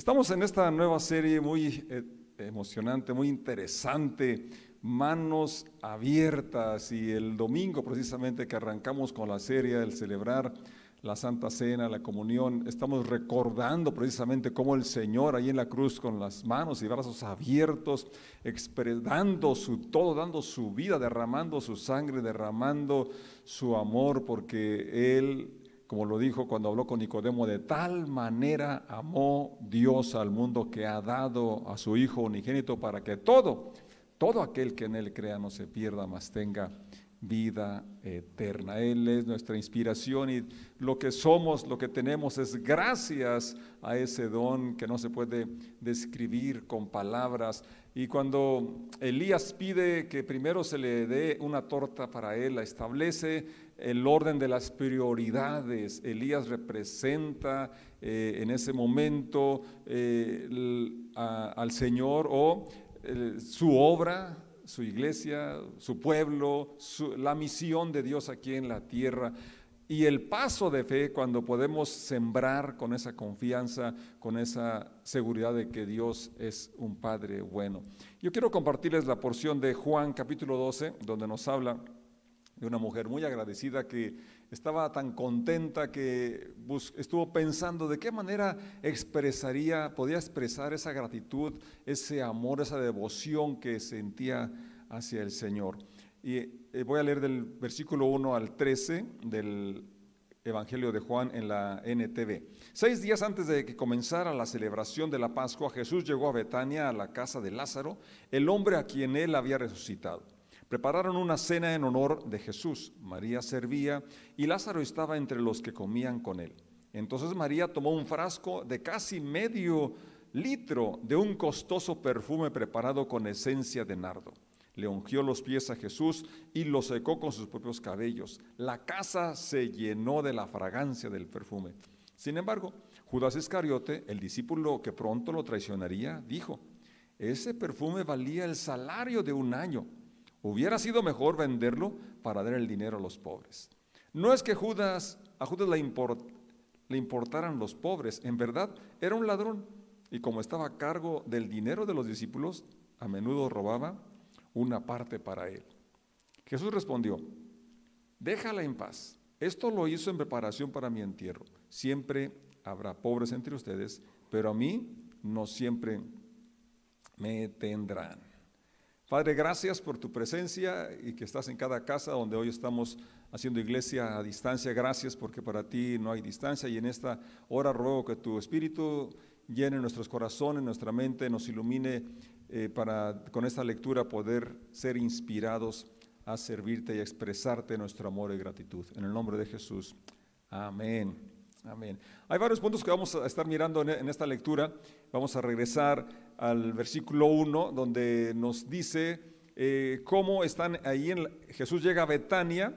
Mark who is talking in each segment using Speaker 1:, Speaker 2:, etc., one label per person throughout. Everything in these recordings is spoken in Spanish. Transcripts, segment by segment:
Speaker 1: Estamos en esta nueva serie muy eh, emocionante, muy interesante, manos abiertas y el domingo precisamente que arrancamos con la serie, el celebrar la Santa Cena, la comunión, estamos recordando precisamente cómo el Señor ahí en la cruz con las manos y brazos abiertos, dando su todo, dando su vida, derramando su sangre, derramando su amor, porque Él como lo dijo cuando habló con Nicodemo, de tal manera amó Dios al mundo que ha dado a su Hijo unigénito para que todo, todo aquel que en Él crea no se pierda, mas tenga vida eterna. Él es nuestra inspiración y lo que somos, lo que tenemos es gracias a ese don que no se puede describir con palabras. Y cuando Elías pide que primero se le dé una torta para él, la establece el orden de las prioridades. Elías representa eh, en ese momento eh, al Señor o eh, su obra, su iglesia, su pueblo, la misión de Dios aquí en la tierra. Y el paso de fe cuando podemos sembrar con esa confianza, con esa seguridad de que Dios es un Padre bueno. Yo quiero compartirles la porción de Juan capítulo 12, donde nos habla de una mujer muy agradecida que estaba tan contenta que estuvo pensando de qué manera expresaría, podía expresar esa gratitud, ese amor, esa devoción que sentía hacia el Señor. Y eh, voy a leer del versículo 1 al 13 del Evangelio de Juan en la NTV. Seis días antes de que comenzara la celebración de la Pascua, Jesús llegó a Betania, a la casa de Lázaro, el hombre a quien él había resucitado. Prepararon una cena en honor de Jesús. María servía y Lázaro estaba entre los que comían con él. Entonces María tomó un frasco de casi medio litro de un costoso perfume preparado con esencia de nardo. Le ungió los pies a Jesús y lo secó con sus propios cabellos. La casa se llenó de la fragancia del perfume. Sin embargo, Judas Iscariote, el discípulo que pronto lo traicionaría, dijo, ese perfume valía el salario de un año. Hubiera sido mejor venderlo para dar el dinero a los pobres. No es que Judas, a Judas le, le importaran los pobres, en verdad era un ladrón y como estaba a cargo del dinero de los discípulos, a menudo robaba una parte para él. Jesús respondió, déjala en paz. Esto lo hizo en preparación para mi entierro. Siempre habrá pobres entre ustedes, pero a mí no siempre me tendrán. Padre, gracias por tu presencia y que estás en cada casa donde hoy estamos haciendo iglesia a distancia. Gracias porque para ti no hay distancia y en esta hora ruego que tu Espíritu llene nuestros corazones, nuestra mente, nos ilumine eh, para con esta lectura poder ser inspirados a servirte y a expresarte nuestro amor y gratitud. En el nombre de Jesús. Amén. Amén. Hay varios puntos que vamos a estar mirando en esta lectura. Vamos a regresar al versículo 1, donde nos dice eh, cómo están ahí, en, Jesús llega a Betania,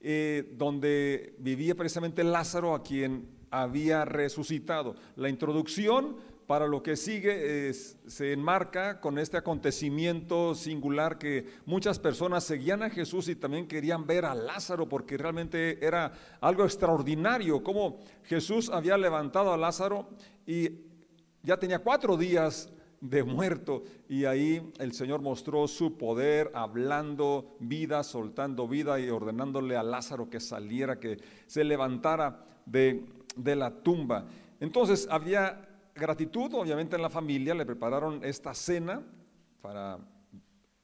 Speaker 1: eh, donde vivía precisamente Lázaro, a quien había resucitado. La introducción para lo que sigue se enmarca con este acontecimiento singular que muchas personas seguían a Jesús y también querían ver a Lázaro porque realmente era algo extraordinario, como Jesús había levantado a Lázaro y ya tenía cuatro días de muerto. Y ahí el Señor mostró su poder, hablando vida, soltando vida y ordenándole a Lázaro que saliera, que se levantara de, de la tumba. Entonces había gratitud, obviamente, en la familia, le prepararon esta cena para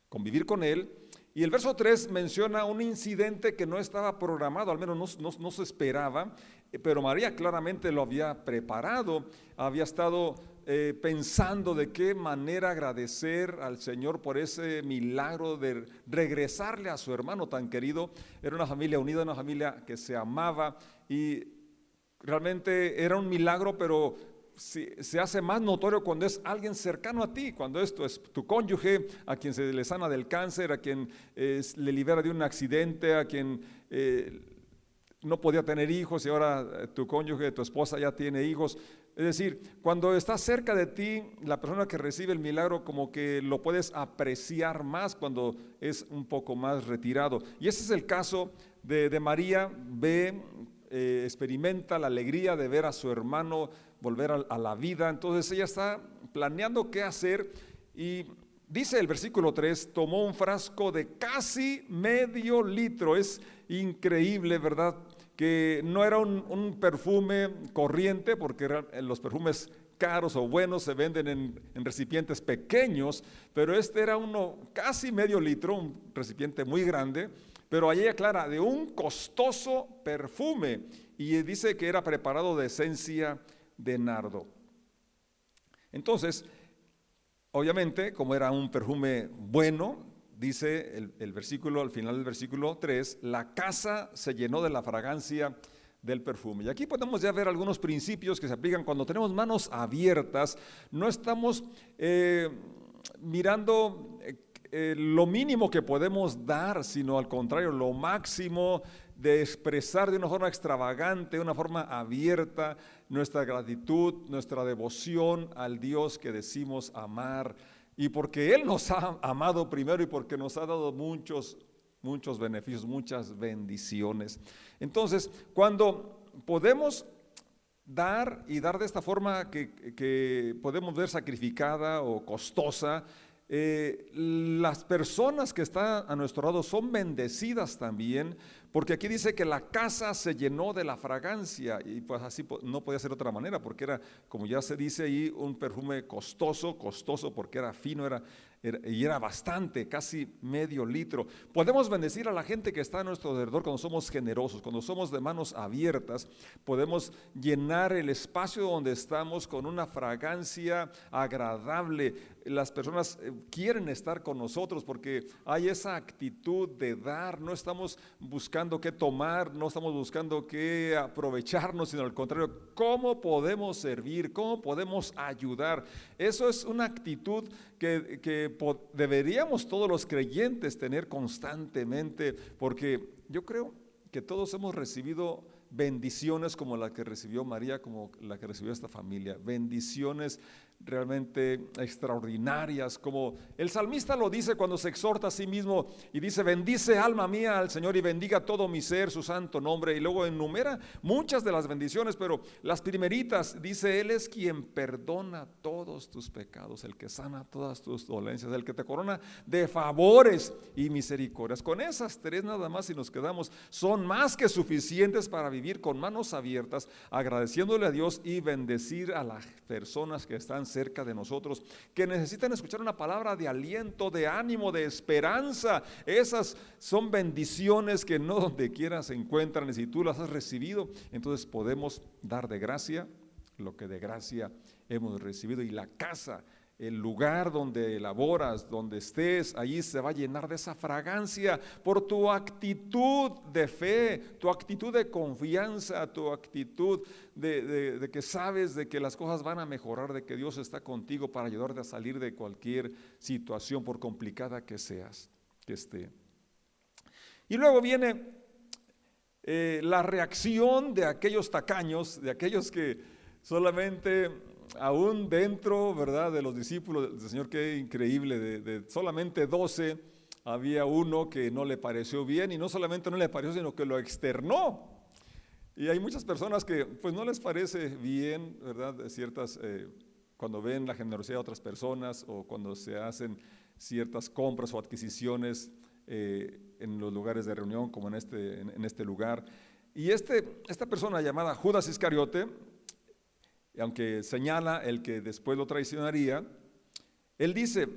Speaker 1: convivir con él. Y el verso 3 menciona un incidente que no estaba programado, al menos no, se esperaba, pero María claramente lo había preparado, había estado eh, pensando de qué manera agradecer al Señor por ese milagro de regresarle a su hermano tan querido. Era una familia unida, una familia que se amaba y realmente era un milagro, pero se, hace más notorio cuando es alguien cercano a ti, cuando esto es tu cónyuge, a quien se le sana del cáncer, a quien le libera de un accidente, a quien eh, no podía tener hijos y ahora eh, tu cónyuge, tu esposa ya tiene hijos. Es decir, cuando está cerca de ti, la persona que recibe el milagro como que lo puedes apreciar más cuando es un poco más retirado. Y ese es el caso de, María, ve, eh, experimenta la alegría de ver a su hermano volver a, la vida. Entonces ella está planeando qué hacer y dice el versículo 3, tomó un frasco de casi medio litro. Es increíble, ¿verdad? Que no era un, perfume corriente, porque los perfumes caros o buenos se venden en, en, recipientes pequeños, pero este era uno casi medio litro, un recipiente muy grande, pero allí aclara de un costoso perfume y dice que era preparado de esencia de nardo. Entonces, obviamente, como era un perfume bueno, dice el, versículo, al final del versículo 3, la casa se llenó de la fragancia del perfume. Y aquí podemos ya ver algunos principios que se aplican cuando tenemos manos abiertas, no estamos eh, mirando eh, eh, lo mínimo que podemos dar, sino al contrario, lo máximo de expresar de una forma extravagante, de una forma abierta, nuestra gratitud, nuestra devoción al Dios que decimos amar. Y porque Él nos ha amado primero y porque nos ha dado muchos, muchos beneficios, muchas bendiciones. Entonces, cuando podemos dar y dar de esta forma que, que podemos ver sacrificada o costosa, eh, las personas que están a nuestro lado son bendecidas también, porque aquí dice que la casa se llenó de la fragancia y pues así no podía ser de otra manera, porque era, como ya se dice ahí, un perfume costoso, costoso porque era fino, era y era bastante, casi medio litro. Podemos bendecir a la gente que está a nuestro alrededor cuando somos generosos, cuando somos de manos abiertas, podemos llenar el espacio donde estamos con una fragancia agradable. Las personas eh, quieren estar con nosotros porque hay esa actitud de dar, no estamos buscando qué tomar, no estamos buscando qué aprovecharnos, sino al contrario, cómo podemos servir, cómo podemos ayudar. Eso es una actitud que, deberíamos todos los creyentes tener constantemente, porque yo creo que todos hemos recibido bendiciones como la que recibió María, como la que recibió esta familia, bendiciones realmente extraordinarias, como el salmista lo dice cuando se exhorta a sí mismo y dice, bendice alma mía al Señor y bendiga todo mi ser, su santo nombre, y luego enumera muchas de las bendiciones, pero las primeritas, dice, Él es quien perdona todos tus pecados, el que sana todas tus dolencias, el que te corona de favores y misericordias. Con esas tres nada más, si nos quedamos, son más que suficientes para vivir con manos abiertas, agradeciéndole a Dios y bendecir a las personas que están cerca de nosotros, que necesitan escuchar una palabra de aliento, de ánimo, de esperanza. Esas son bendiciones que no donde quiera se encuentran y si tú las has recibido, entonces podemos dar de gracia lo que de gracia hemos recibido y la casa el lugar donde laboras, donde estés, allí se va a llenar de esa fragancia por tu actitud de fe, tu actitud de confianza, tu actitud de, que sabes de que las cosas van a mejorar, de que Dios está contigo para ayudarte a salir de cualquier situación, por complicada que seas, que esté. Y luego viene eh, la reacción de aquellos tacaños, de aquellos que solamente aún dentro, ¿verdad?, de los discípulos del Señor, qué increíble, de, solamente doce, había uno que no le pareció bien y no solamente no le pareció, sino que lo externó. Y hay muchas personas que pues no les parece bien, ¿verdad?, ciertas, eh, cuando ven la generosidad de otras personas o cuando se hacen ciertas compras o adquisiciones eh, en los lugares de reunión, como en este, en, este lugar. Y este, esta persona llamada Judas Iscariote, aunque señala el que después lo traicionaría, él dice,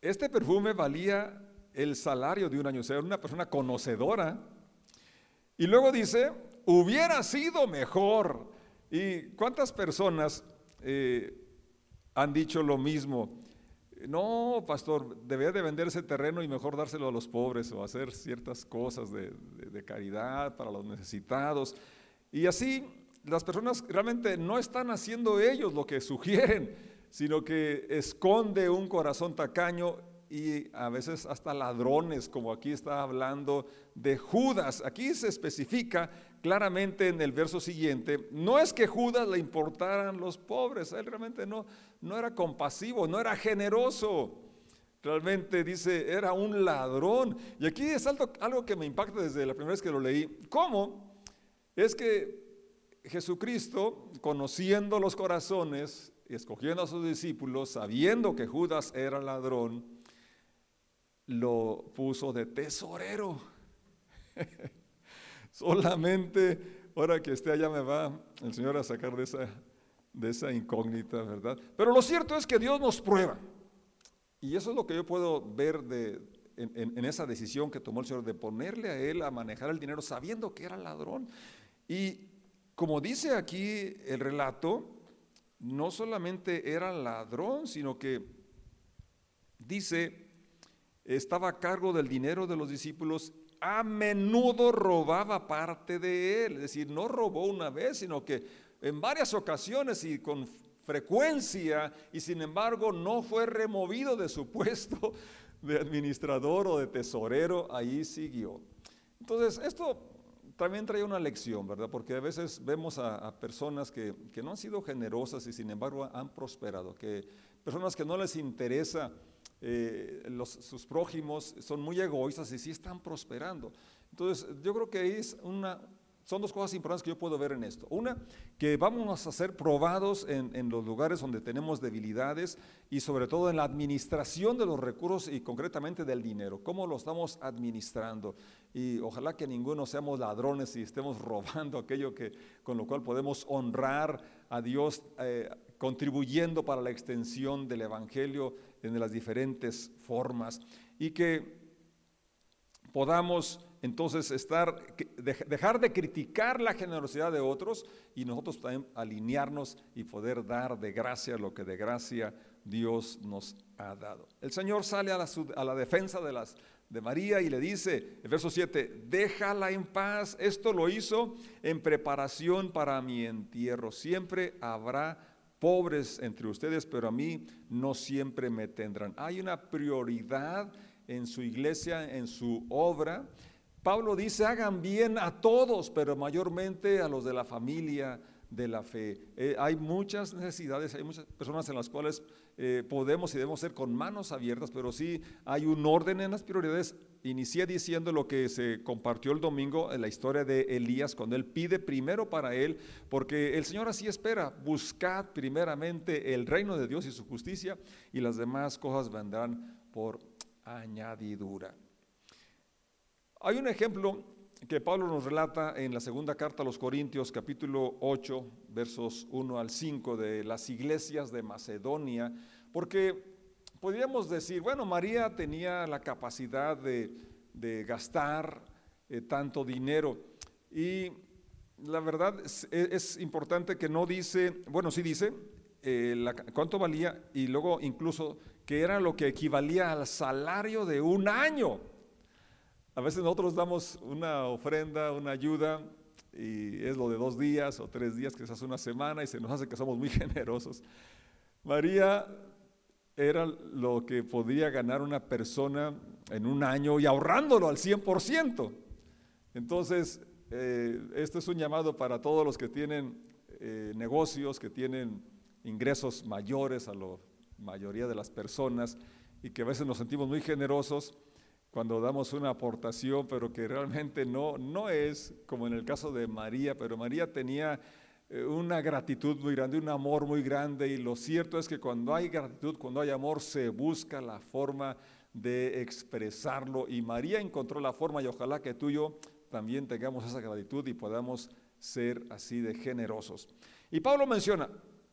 Speaker 1: este perfume valía el salario de un año, o sea, era una persona conocedora. Y luego dice, hubiera sido mejor. ¿Y cuántas personas eh, han dicho lo mismo? No, pastor, debía de vender ese terreno y mejor dárselo a los pobres o hacer ciertas cosas de caridad para los necesitados. Y así las personas realmente no están haciendo ellos lo que sugieren, sino que esconde un corazón tacaño y a veces hasta ladrones, como aquí está hablando de Judas. Aquí se especifica claramente en el verso siguiente, no es que Judas le importaran los pobres, él realmente no, no era compasivo, no era generoso. Realmente dice, era un ladrón. Y aquí es algo, algo que me impacta desde la primera vez que lo leí. ¿Cómo? Es que Jesucristo, conociendo los corazones y escogiendo a sus discípulos, sabiendo que Judas era ladrón, lo puso de tesorero. Solamente, ahora que esté allá me va el Señor a sacar de esa, de esa incógnita, ¿verdad? Pero lo cierto es que Dios nos prueba. Y eso es lo que yo puedo ver de, en, esa decisión que tomó el Señor de ponerle a él a manejar el dinero sabiendo que era ladrón. Y como dice aquí el relato, no solamente era ladrón, sino que dice, estaba a cargo del dinero de los discípulos, a menudo robaba parte de él, es decir, no robó una vez, sino que en varias ocasiones y con frecuencia, y sin embargo no fue removido de su puesto de administrador o de tesorero, ahí siguió. Entonces, esto también trae una lección, ¿verdad? Porque a veces vemos a, personas que, no han sido generosas y sin embargo han prosperado, que personas que no les interesa eh, sus prójimos, son muy egoístas y sí están prosperando. Entonces, yo creo que es una, son dos cosas importantes que yo puedo ver en esto. Una, que vamos a ser probados en, los lugares donde tenemos debilidades y sobre todo en la administración de los recursos y concretamente del dinero, cómo lo estamos administrando. Y ojalá que ninguno seamos ladrones y estemos robando aquello que, con lo cual podemos honrar a Dios, eh, contribuyendo para la extensión del Evangelio en las diferentes formas. Y que podamos entonces estar, dejar de criticar la generosidad de otros y nosotros también alinearnos y poder dar de gracia lo que de gracia Dios nos ha dado. El Señor sale a la, a la defensa de, las, de María y le dice, el verso 7, déjala en paz, esto lo hizo en preparación para mi entierro. Siempre habrá pobres entre ustedes, pero a mí no siempre me tendrán. Hay una prioridad en su iglesia, en su obra, Pablo dice, hagan bien a todos, pero mayormente a los de la familia de la fe. Eh, hay muchas necesidades, hay muchas personas en las cuales eh, podemos y debemos ser con manos abiertas, pero sí hay un orden en las prioridades. Inicié diciendo lo que se compartió el domingo en la historia de Elías, cuando él pide primero para él, porque el Señor así espera, buscad primeramente el reino de Dios y su justicia, y las demás cosas vendrán por añadidura. Hay un ejemplo que Pablo nos relata en la segunda carta a los Corintios, capítulo 8, versos 1 al 5, de las iglesias de Macedonia, porque podríamos decir, bueno, María tenía la capacidad de, gastar eh, tanto dinero y la verdad es, importante que no dice, bueno, sí dice eh, cuánto valía y luego incluso que era lo que equivalía al salario de un año. A veces nosotros damos una ofrenda, una ayuda, y es lo de dos días o tres días, que hace una semana, y se nos hace que somos muy generosos. María era lo que podía ganar una persona en un año y ahorrándolo al 100%. Entonces, eh, esto es un llamado para todos los que tienen eh, negocios, que tienen ingresos mayores a la mayoría de las personas y que a veces nos sentimos muy generosos cuando damos una aportación, pero que realmente no, no es como en el caso de María, pero María tenía eh, una gratitud muy grande, un amor muy grande, y lo cierto es que cuando hay gratitud, cuando hay amor, se busca la forma de expresarlo, y María encontró la forma, y ojalá que tú y yo también tengamos esa gratitud y podamos ser así de generosos. Y Pablo menciona,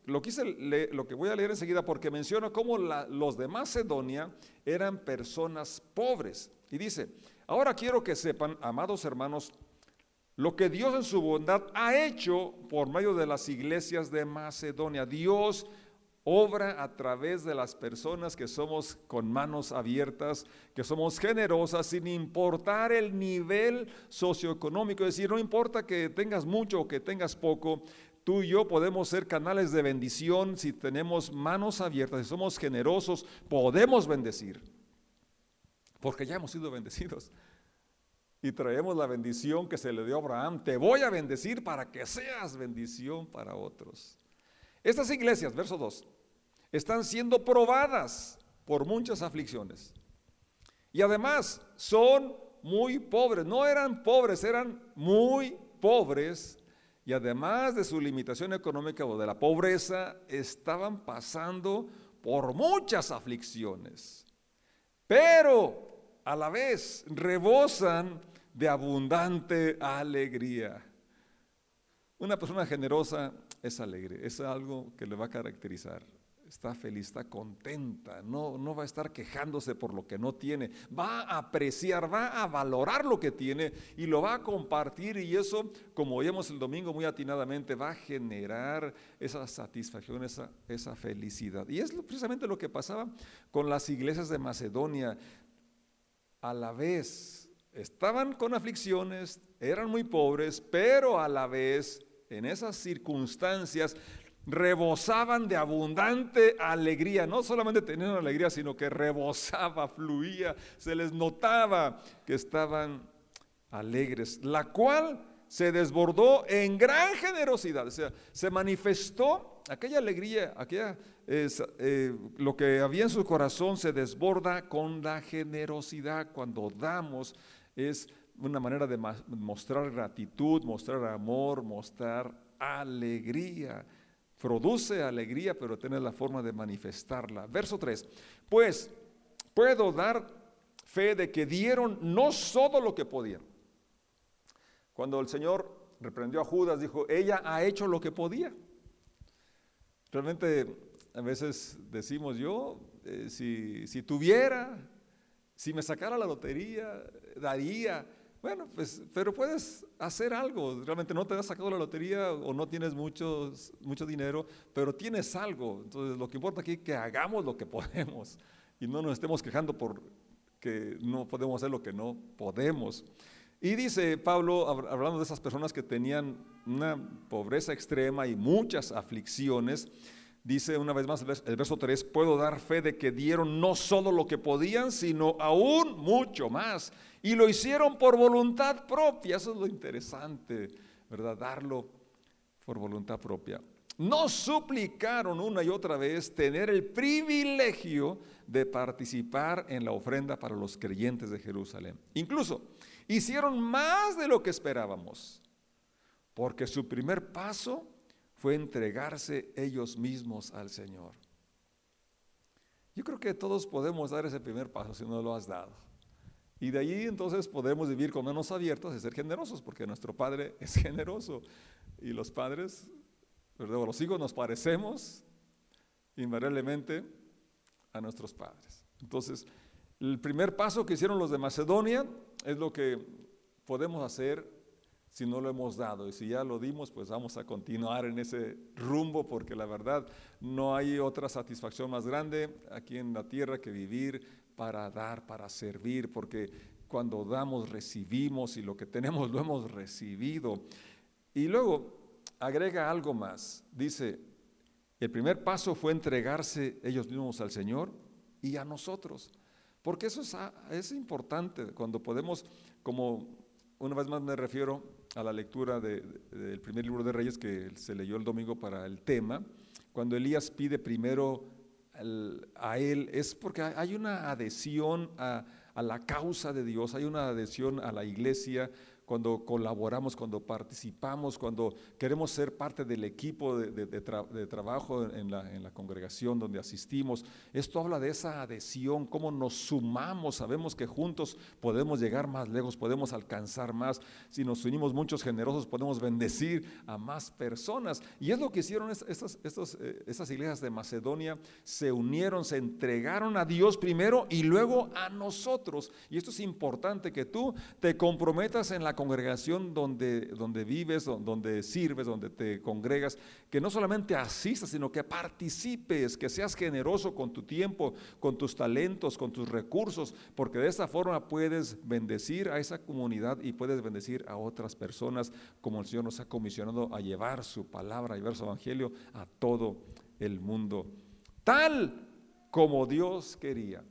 Speaker 1: lo, que voy a leer enseguida porque menciona cómo los de Macedonia eran personas pobres. Y dice, ahora quiero que sepan, amados hermanos, lo que Dios en su bondad ha hecho por medio de las iglesias de Macedonia. Dios obra a través de las personas que somos con manos abiertas, que somos generosas, sin importar el nivel socioeconómico. Es decir, no importa que tengas mucho o que tengas poco, Tú y yo podemos ser canales de bendición si tenemos manos abiertas, si somos generosos, podemos bendecir. Porque ya hemos sido bendecidos. Y traemos la bendición que se le dio a Abraham. Te voy a bendecir para que seas bendición para otros. Estas iglesias, verso 2, están siendo probadas por muchas aflicciones. Y además son muy pobres. No eran pobres, eran muy pobres y además de su limitación económica o de la pobreza, estaban pasando por muchas aflicciones, pero a la vez rebosan de abundante alegría. Una persona generosa es alegre, es algo que le va a caracterizar está feliz, está contenta, no, no va a estar quejándose por lo que no tiene, va a apreciar, va a valorar lo que tiene y lo va a compartir y eso, como oímos el domingo muy atinadamente, va a generar esa satisfacción, esa, esa felicidad. Y es precisamente lo que pasaba con las iglesias de Macedonia. A la vez, estaban con aflicciones, eran muy pobres, pero a la vez, en esas circunstancias, rebosaban de abundante alegría. No solamente tenían alegría, sino que rebosaba, fluía, se les notaba que estaban alegres, la cual se desbordó en gran generosidad, o sea, se manifestó aquella alegría, aquella, eh, lo que había en su corazón se desborda con la generosidad. Cuando damos es una manera de mostrar gratitud, mostrar amor, mostrar alegría produce alegría, pero tiene la forma de manifestarla. Verso 3, pues puedo dar fe de que dieron no solo lo que podían. Cuando el Señor reprendió a Judas, dijo, ella ha hecho lo que podía. Realmente a veces decimos yo, eh, si, si tuviera, si me sacara la lotería, daría. Bueno, pues, pero puedes hacer algo. Realmente no te has sacado la lotería o no tienes mucho dinero, pero tienes algo. Entonces, lo que importa aquí es que hagamos lo que podemos y no nos estemos quejando por que no podemos hacer lo que no podemos. Y dice Pablo, hablando de esas personas que tenían una pobreza extrema y muchas aflicciones, dice una vez más el verso 3, puedo dar fe de que dieron no solo lo que podían, sino aún mucho más. Y lo hicieron por voluntad propia, eso es lo interesante, ¿verdad? Darlo por voluntad propia. No suplicaron una y otra vez tener el privilegio de participar en la ofrenda para los creyentes de Jerusalén. Incluso hicieron más de lo que esperábamos, porque su primer paso fue entregarse ellos mismos al Señor. Yo creo que todos podemos dar ese primer paso si no lo has dado. Y de allí entonces podemos vivir con manos abiertas y ser generosos, porque nuestro Padre es generoso. Y los padres, ¿verdad? los hijos nos parecemos invariablemente a nuestros padres. Entonces, el primer paso que hicieron los de Macedonia es lo que podemos hacer si no lo hemos dado. Y si ya lo dimos, pues vamos a continuar en ese rumbo, porque la verdad no hay otra satisfacción más grande aquí en la tierra que vivir para dar, para servir, porque cuando damos recibimos y lo que tenemos lo hemos recibido. Y luego agrega algo más. Dice, el primer paso fue entregarse ellos mismos al Señor y a nosotros. Porque eso es, es importante cuando podemos, como una vez más me refiero a la lectura del primer libro de Reyes que se leyó el domingo para el tema, cuando Elías pide primero a él, es porque hay una adhesión a, a la causa de Dios, hay una adhesión a la iglesia, cuando colaboramos, cuando participamos, cuando queremos ser parte del equipo de, trabajo en la, congregación donde asistimos. Esto habla de esa adhesión, cómo nos sumamos, sabemos que juntos podemos llegar más lejos, podemos alcanzar más. Si nos unimos muchos generosos, podemos bendecir a más personas. Y es lo que hicieron estas, estas, eh, estas iglesias de Macedonia, se unieron, se entregaron a Dios primero y luego a nosotros. Y esto es importante, que tú te comprometas en la congregación donde, donde vives, donde sirves, donde te congregas, que no solamente asistas, sino que participes, que seas generoso con tu tiempo, con tus talentos, con tus recursos, porque de esa forma puedes bendecir a esa comunidad y puedes bendecir a otras personas, como el Señor nos ha comisionado a llevar su palabra, y ver su evangelio a todo el mundo, tal como Dios quería.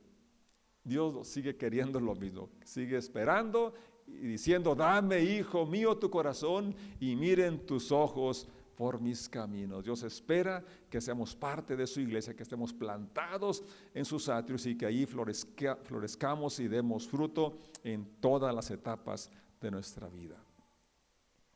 Speaker 1: Dios sigue queriendo lo mismo, sigue esperando diciendo, dame, hijo mío, tu corazón y miren tus ojos por mis caminos. Dios espera que seamos parte de su iglesia, que estemos plantados en sus atrios y que allí florezcamos y demos fruto en todas las etapas de nuestra vida.